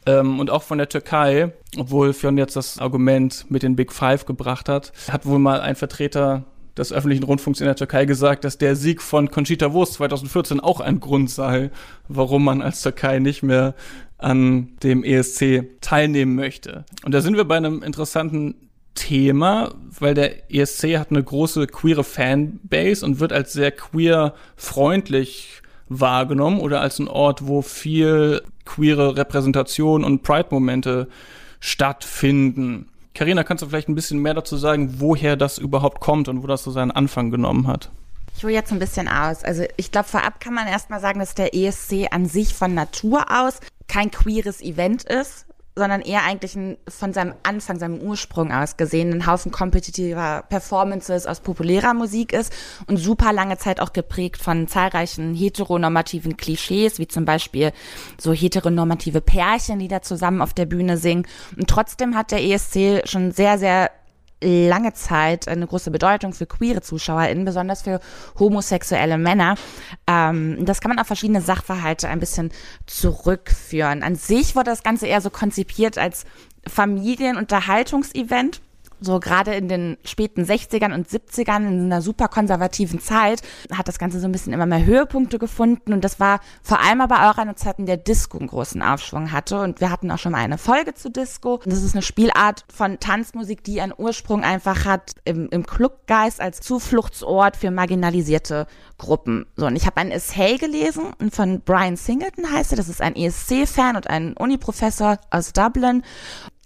Ähm, und auch von der Türkei, obwohl Fionn jetzt das Argument mit den Big Five gebracht hat, hat wohl mal ein Vertreter des öffentlichen Rundfunks in der Türkei gesagt, dass der Sieg von Conchita Wurst 2014 auch ein Grund sei, warum man als Türkei nicht mehr an dem ESC teilnehmen möchte. Und da sind wir bei einem interessanten Thema, weil der ESC hat eine große queere Fanbase und wird als sehr queer freundlich wahrgenommen oder als ein Ort, wo viel queere Repräsentation und Pride-Momente stattfinden. Karina, kannst du vielleicht ein bisschen mehr dazu sagen, woher das überhaupt kommt und wo das so seinen Anfang genommen hat?
Ich hole jetzt ein bisschen aus. Also ich glaube, vorab kann man erstmal sagen, dass der ESC an sich von Natur aus kein queeres Event ist, sondern eher eigentlich ein, von seinem Anfang, seinem Ursprung aus gesehen, ein Haufen kompetitiver Performances aus populärer Musik ist und super lange Zeit auch geprägt von zahlreichen heteronormativen Klischees, wie zum Beispiel so heteronormative Pärchen, die da zusammen auf der Bühne singen. Und trotzdem hat der ESC schon sehr, sehr lange Zeit eine große Bedeutung für queere ZuschauerInnen, besonders für homosexuelle Männer. Ähm, das kann man auf verschiedene Sachverhalte ein bisschen zurückführen. An sich wurde das Ganze eher so konzipiert als Familienunterhaltungsevent so gerade in den späten 60ern und 70ern in einer super konservativen Zeit hat das Ganze so ein bisschen immer mehr Höhepunkte gefunden und das war vor allem aber auch eine Zeit, in der Disco einen großen Aufschwung hatte und wir hatten auch schon mal eine Folge zu Disco. Das ist eine Spielart von Tanzmusik, die einen Ursprung einfach hat im, im Clubgeist als Zufluchtsort für marginalisierte Gruppen. So und ich habe ein Essay gelesen von Brian Singleton heißt er, das ist ein ESC-Fan und ein Uniprofessor aus Dublin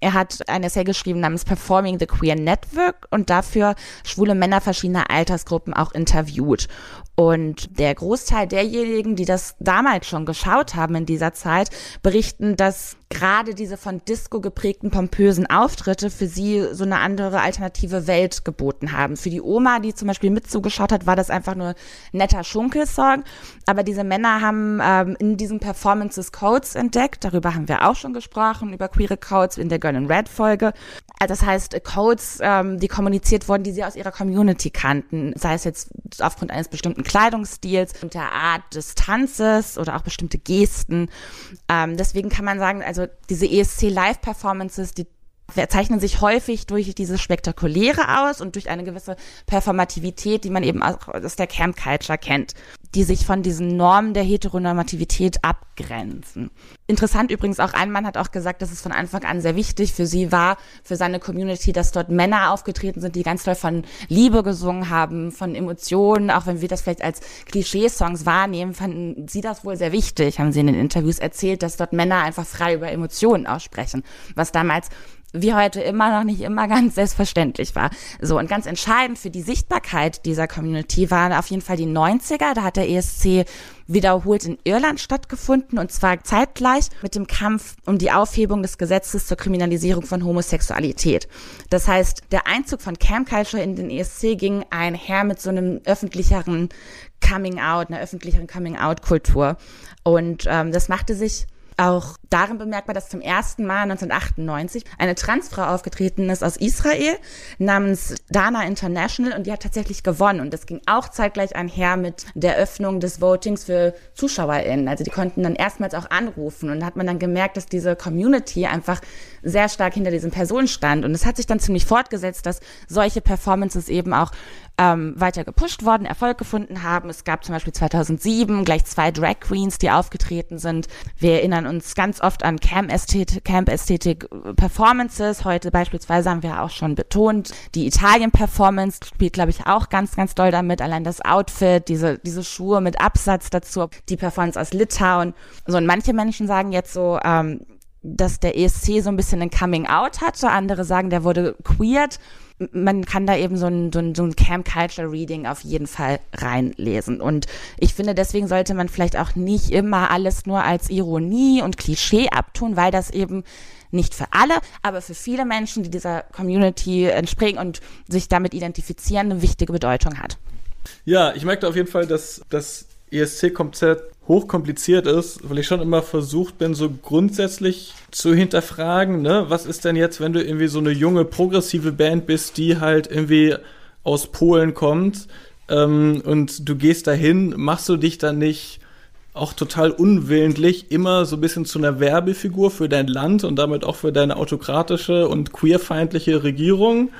er hat ein Essay geschrieben namens Performing the Queer Network und dafür schwule Männer verschiedener Altersgruppen auch interviewt. Und der Großteil derjenigen, die das damals schon geschaut haben in dieser Zeit, berichten, dass gerade diese von Disco geprägten pompösen Auftritte für sie so eine andere alternative Welt geboten haben. Für die Oma, die zum Beispiel mit zugeschaut hat, war das einfach nur netter Schunkelsong. Aber diese Männer haben ähm, in diesen Performances Codes entdeckt. Darüber haben wir auch schon gesprochen, über queere Codes in der Girl in Red Folge. Also das heißt, Codes, ähm, die kommuniziert wurden, die sie aus ihrer Community kannten. Sei es jetzt aufgrund eines bestimmten Kleidungsstils und der Art des Tanzes oder auch bestimmte Gesten. Ähm, deswegen kann man sagen, also diese ESC Live Performances, die zeichnen sich häufig durch dieses Spektakuläre aus und durch eine gewisse Performativität, die man eben aus der Camp Culture kennt, die sich von diesen Normen der Heteronormativität abgrenzen. Interessant übrigens auch, ein Mann hat auch gesagt, dass es von Anfang an sehr wichtig für sie war, für seine Community, dass dort Männer aufgetreten sind, die ganz toll von Liebe gesungen haben, von Emotionen, auch wenn wir das vielleicht als Klischee-Songs wahrnehmen, fanden sie das wohl sehr wichtig, haben sie in den Interviews erzählt, dass dort Männer einfach frei über Emotionen aussprechen, was damals wie heute immer noch nicht immer ganz selbstverständlich war. So, und ganz entscheidend für die Sichtbarkeit dieser Community waren auf jeden Fall die 90er. Da hat der ESC wiederholt in Irland stattgefunden und zwar zeitgleich mit dem Kampf um die Aufhebung des Gesetzes zur Kriminalisierung von Homosexualität. Das heißt, der Einzug von Cam Culture in den ESC ging einher mit so einem öffentlicheren Coming Out, einer öffentlicheren Coming Out Kultur. Und ähm, das machte sich auch darin bemerkbar, dass zum ersten Mal 1998 eine Transfrau aufgetreten ist aus Israel namens Dana International und die hat tatsächlich gewonnen. Und das ging auch zeitgleich einher mit der Öffnung des Votings für ZuschauerInnen. Also die konnten dann erstmals auch anrufen und da hat man dann gemerkt, dass diese Community einfach sehr stark hinter diesen Personen stand. Und es hat sich dann ziemlich fortgesetzt, dass solche Performances eben auch ähm, weiter gepusht worden, Erfolg gefunden haben. Es gab zum Beispiel 2007 gleich zwei Drag Queens, die aufgetreten sind. Wir erinnern uns ganz oft an Camp-Ästhetik Camp -Ästhetik Performances. Heute beispielsweise haben wir auch schon betont, die Italien-Performance spielt, glaube ich, auch ganz, ganz doll damit. Allein das Outfit, diese, diese Schuhe mit Absatz dazu, die Performance aus Litauen. So, und manche Menschen sagen jetzt so, ähm, dass der ESC so ein bisschen ein Coming Out hatte. Andere sagen, der wurde queert man kann da eben so ein, so ein, so ein Camp Culture Reading auf jeden Fall reinlesen. Und ich finde, deswegen sollte man vielleicht auch nicht immer alles nur als Ironie und Klischee abtun, weil das eben nicht für alle, aber für viele Menschen, die dieser Community entspringen und sich damit identifizieren, eine wichtige Bedeutung hat.
Ja, ich merke auf jeden Fall, dass das ESC-Konzept hochkompliziert ist, weil ich schon immer versucht bin, so grundsätzlich zu hinterfragen, ne, was ist denn jetzt, wenn du irgendwie so eine junge, progressive Band bist, die halt irgendwie aus Polen kommt ähm, und du gehst dahin, machst du dich dann nicht auch total unwillentlich immer so ein bisschen zu einer Werbefigur für dein Land und damit auch für deine autokratische und queerfeindliche Regierung?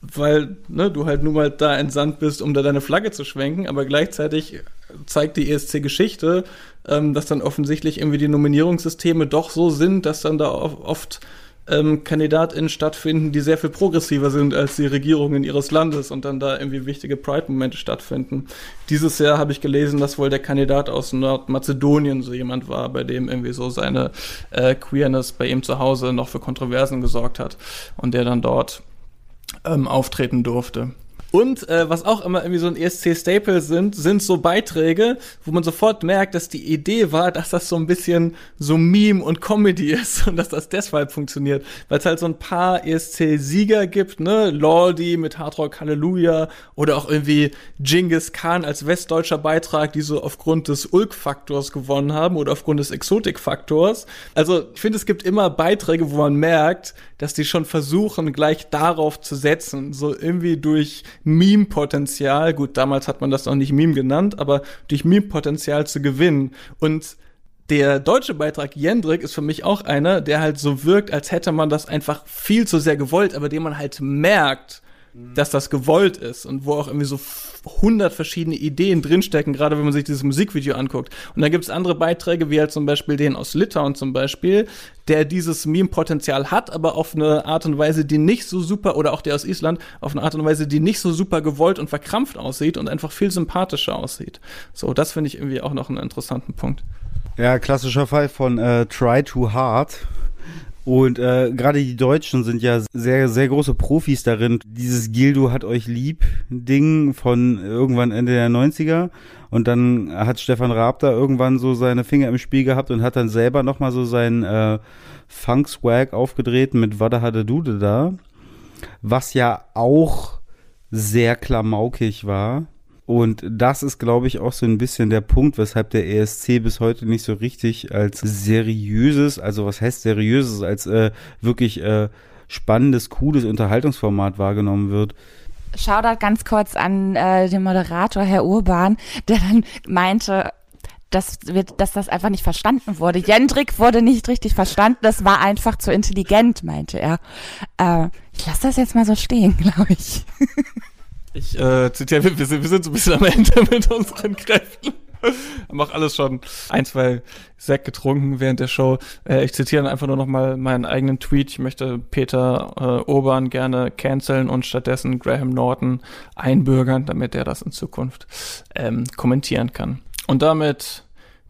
weil ne, du halt nun mal da entsandt bist, um da deine Flagge zu schwenken, aber gleichzeitig zeigt die ESC-Geschichte, ähm, dass dann offensichtlich irgendwie die Nominierungssysteme doch so sind, dass dann da oft ähm, KandidatInnen stattfinden, die sehr viel progressiver sind als die Regierungen ihres Landes und dann da irgendwie wichtige Pride-Momente stattfinden. Dieses Jahr habe ich gelesen, dass wohl der Kandidat aus Nordmazedonien so jemand war, bei dem irgendwie so seine äh, Queerness bei ihm zu Hause noch für Kontroversen gesorgt hat und der dann dort ähm, auftreten durfte. Und äh, was auch immer irgendwie so ein ESC-Staple sind, sind so Beiträge, wo man sofort merkt, dass die Idee war, dass das so ein bisschen so Meme und Comedy ist und dass das deshalb funktioniert. Weil es halt so ein paar ESC-Sieger gibt, ne? Lordi mit Hard Rock Hallelujah oder auch irgendwie Genghis Khan als westdeutscher Beitrag, die so aufgrund des Ulk-Faktors gewonnen haben oder aufgrund des Exotik-Faktors. Also ich finde, es gibt immer Beiträge, wo man merkt, dass die schon versuchen, gleich darauf zu setzen, so irgendwie durch Meme-Potenzial, gut, damals hat man das noch nicht Meme genannt, aber durch Meme-Potenzial zu gewinnen. Und der deutsche Beitrag Jendrik ist für mich auch einer, der halt so wirkt, als hätte man das einfach viel zu sehr gewollt, aber den man halt merkt, dass das gewollt ist und wo auch irgendwie so hundert verschiedene Ideen drinstecken, gerade wenn man sich dieses Musikvideo anguckt. Und dann gibt es andere Beiträge, wie halt zum Beispiel den aus Litauen zum Beispiel, der dieses Meme-Potenzial hat, aber auf eine Art und Weise, die nicht so super, oder auch der aus Island, auf eine Art und Weise, die nicht so super gewollt und verkrampft aussieht und einfach viel sympathischer aussieht. So, das finde ich irgendwie auch noch einen interessanten Punkt.
Ja, klassischer Fall von äh, Try Too Hard und äh, gerade die Deutschen sind ja sehr, sehr große Profis darin. Dieses Gildo hat euch lieb Ding von irgendwann Ende der 90er. Und dann hat Stefan Raab da irgendwann so seine Finger im Spiel gehabt und hat dann selber nochmal so seinen äh, Funk-Swag aufgedreht mit Wada Hade Dude da. Was ja auch sehr klamaukig war. Und das ist, glaube ich, auch so ein bisschen der Punkt, weshalb der ESC bis heute nicht so richtig als seriöses, also was heißt seriöses, als äh, wirklich äh, spannendes, cooles Unterhaltungsformat wahrgenommen wird.
Shoutout ganz kurz an äh, den Moderator, Herr Urban, der dann meinte, dass, wird, dass das einfach nicht verstanden wurde. Jendrik wurde nicht richtig verstanden, das war einfach zu intelligent, meinte er. Äh, ich lasse das jetzt mal so stehen, glaube ich.
Ich äh, zitiere, wir, sind, wir sind so ein bisschen am Ende mit unseren Kräften. Auch alles schon ein, zwei Sekt getrunken während der Show. Äh, ich zitiere einfach nur noch mal meinen eigenen Tweet. Ich möchte Peter äh, Urban gerne canceln und stattdessen Graham Norton einbürgern, damit er das in Zukunft ähm, kommentieren kann. Und damit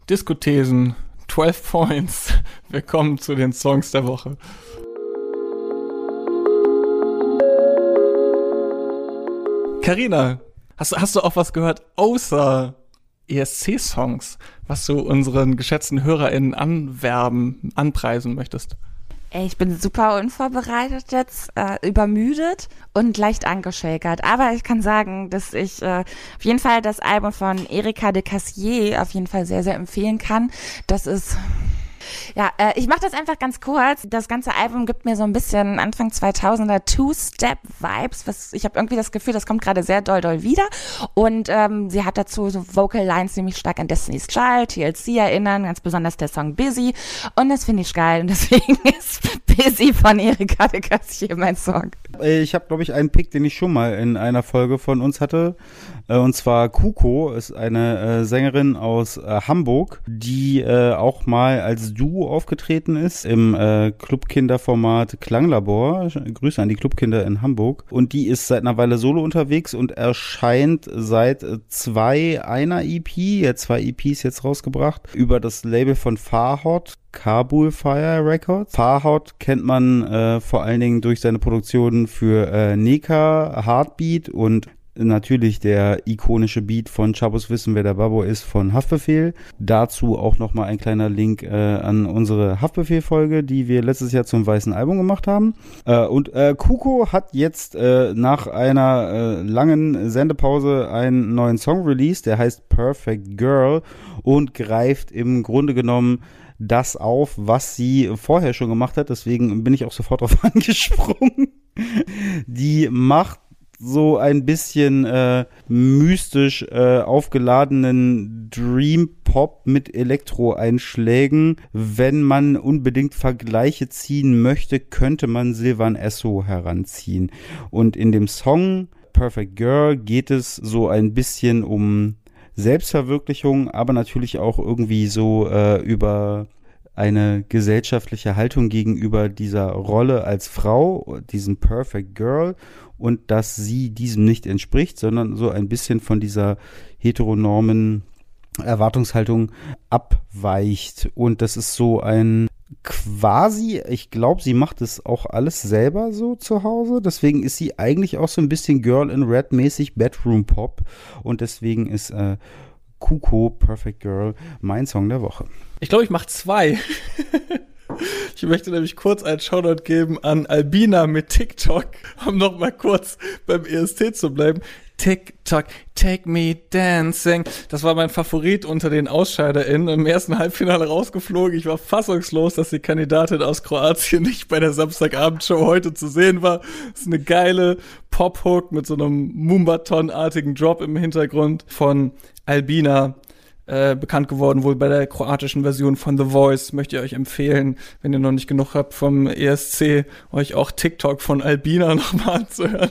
Diskothesen, 12 Points. Willkommen zu den Songs der Woche. Carina, hast, hast du auch was gehört außer ESC-Songs, was du unseren geschätzten HörerInnen anwerben, anpreisen möchtest?
Ich bin super unvorbereitet jetzt, äh, übermüdet und leicht angeschäkert. Aber ich kann sagen, dass ich äh, auf jeden Fall das Album von Erika de Cassier auf jeden Fall sehr, sehr empfehlen kann. Das ist ja, äh, ich mache das einfach ganz kurz. Das ganze Album gibt mir so ein bisschen Anfang 2000er Two-Step-Vibes. Ich habe irgendwie das Gefühl, das kommt gerade sehr doll, doll wieder. Und ähm, sie hat dazu so Vocal Lines, die mich stark an Destiny's Child, TLC erinnern, ganz besonders der Song Busy. Und das finde ich geil. Und deswegen ist Busy von Erika de Cassier mein Song.
Ich habe, glaube ich, einen Pick, den ich schon mal in einer Folge von uns hatte. Äh, und zwar Kuko ist eine äh, Sängerin aus äh, Hamburg, die äh, auch mal als Duo aufgetreten ist im äh, Clubkinderformat Klanglabor. Grüße an die Clubkinder in Hamburg. Und die ist seit einer Weile solo unterwegs und erscheint seit zwei einer EP, ja zwei EPs jetzt rausgebracht, über das Label von Farhot. Kabul Fire Records. Farhot kennt man äh, vor allen Dingen durch seine Produktionen für äh, Neka, Heartbeat und natürlich der ikonische Beat von Chabos Wissen, wer der Babo ist, von Haftbefehl. Dazu auch nochmal ein kleiner Link äh, an unsere Haftbefehl-Folge, die wir letztes Jahr zum Weißen Album gemacht haben. Äh, und äh, Kuko hat jetzt äh, nach einer äh, langen Sendepause einen neuen Song released, der heißt Perfect Girl und greift im Grunde genommen das auf, was sie vorher schon gemacht hat. Deswegen bin ich auch sofort drauf angesprungen. Die macht so ein bisschen äh, mystisch äh, aufgeladenen Dream Pop mit Elektro-Einschlägen. Wenn man unbedingt Vergleiche ziehen möchte, könnte man Silvan Esso heranziehen. Und in dem Song Perfect Girl geht es so ein bisschen um Selbstverwirklichung, aber natürlich auch irgendwie so äh, über eine gesellschaftliche Haltung gegenüber dieser Rolle als Frau, diesem Perfect Girl und dass sie diesem nicht entspricht, sondern so ein bisschen von dieser heteronormen Erwartungshaltung abweicht. Und das ist so ein quasi, ich glaube, sie macht es auch alles selber so zu Hause. Deswegen ist sie eigentlich auch so ein bisschen Girl in Red mäßig Bedroom Pop. Und deswegen ist äh, Kuko Perfect Girl mein Song der Woche.
Ich glaube, ich mache zwei. Ich möchte nämlich kurz einen Shoutout geben an Albina mit TikTok, um nochmal kurz beim EST zu bleiben. TikTok, take me dancing. Das war mein Favorit unter den AusscheiderInnen. Im ersten Halbfinale rausgeflogen. Ich war fassungslos, dass die Kandidatin aus Kroatien nicht bei der Samstagabendshow heute zu sehen war. Das ist eine geile Pop-Hook mit so einem Mumbaton-artigen Drop im Hintergrund von Albina. Äh, bekannt geworden, wohl bei der kroatischen Version von The Voice. Möchte ich euch empfehlen, wenn ihr noch nicht genug habt vom ESC, euch auch TikTok von Albina nochmal anzuhören.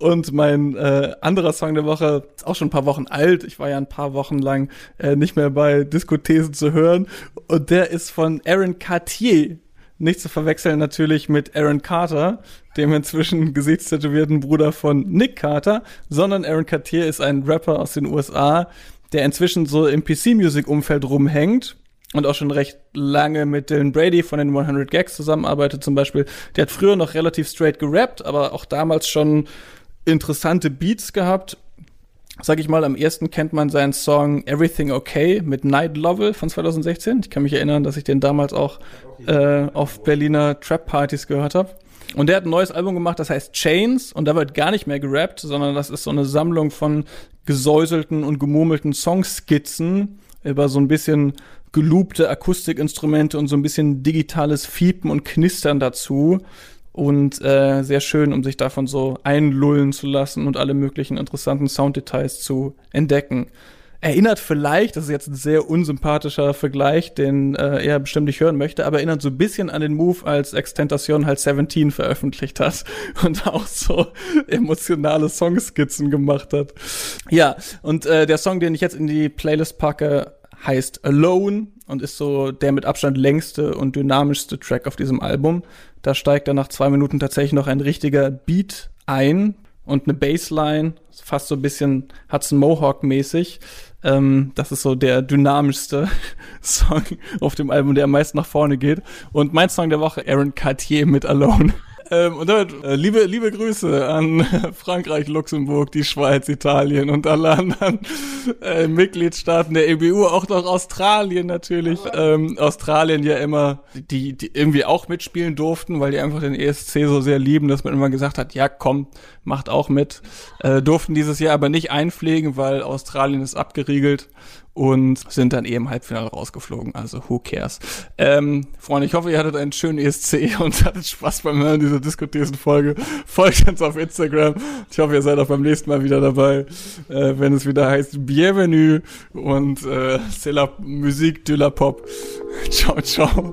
Und mein äh, anderer Song der Woche ist auch schon ein paar Wochen alt. Ich war ja ein paar Wochen lang äh, nicht mehr bei Diskothesen zu hören. Und der ist von Aaron Cartier. Nicht zu verwechseln natürlich mit Aaron Carter, dem inzwischen gesichtstätowierten Bruder von Nick Carter, sondern Aaron Cartier ist ein Rapper aus den USA, der inzwischen so im PC-Music-Umfeld rumhängt und auch schon recht lange mit Dylan Brady von den 100 Gags zusammenarbeitet zum Beispiel. Der hat früher noch relativ straight gerappt, aber auch damals schon interessante Beats gehabt. Sag ich mal, am ersten kennt man seinen Song Everything Okay mit Night Lovell von 2016. Ich kann mich erinnern, dass ich den damals auch äh, auf Berliner Trap-Partys gehört habe. Und der hat ein neues Album gemacht, das heißt Chains, und da wird gar nicht mehr gerappt, sondern das ist so eine Sammlung von gesäuselten und gemurmelten Songskizzen über so ein bisschen geloopte Akustikinstrumente und so ein bisschen digitales Fiepen und Knistern dazu. Und äh, sehr schön, um sich davon so einlullen zu lassen und alle möglichen interessanten Sounddetails zu entdecken erinnert vielleicht, das ist jetzt ein sehr unsympathischer Vergleich, den äh, er bestimmt nicht hören möchte, aber erinnert so ein bisschen an den Move, als Extentation halt 17 veröffentlicht hat und auch so emotionale Songskizzen gemacht hat. Ja, und äh, der Song, den ich jetzt in die Playlist packe, heißt Alone und ist so der mit Abstand längste und dynamischste Track auf diesem Album. Da steigt dann nach zwei Minuten tatsächlich noch ein richtiger Beat ein und eine Bassline, fast so ein bisschen Hudson Mohawk mäßig. Ähm, das ist so der dynamischste Song auf dem Album, der am meisten nach vorne geht. Und mein Song der Woche, Aaron Cartier mit Alone. Ähm, und damit äh, liebe, liebe Grüße an Frankreich, Luxemburg, die Schweiz, Italien und alle anderen äh, Mitgliedstaaten der EBU, auch noch Australien natürlich. Ähm, Australien ja immer, die, die irgendwie auch mitspielen durften, weil die einfach den ESC so sehr lieben, dass man immer gesagt hat, ja komm, macht auch mit. Äh, durften dieses Jahr aber nicht einpflegen, weil Australien ist abgeriegelt und sind dann eben Halbfinale rausgeflogen. Also who cares? Ähm, Freunde, ich hoffe, ihr hattet einen schönen ESC und hattet Spaß beim Hören dieser diskutierten Folge. Folgt uns auf Instagram. Ich hoffe, ihr seid auch beim nächsten Mal wieder dabei, äh, wenn es wieder heißt Bienvenue und äh, c'est la musique de la pop. Ciao, ciao.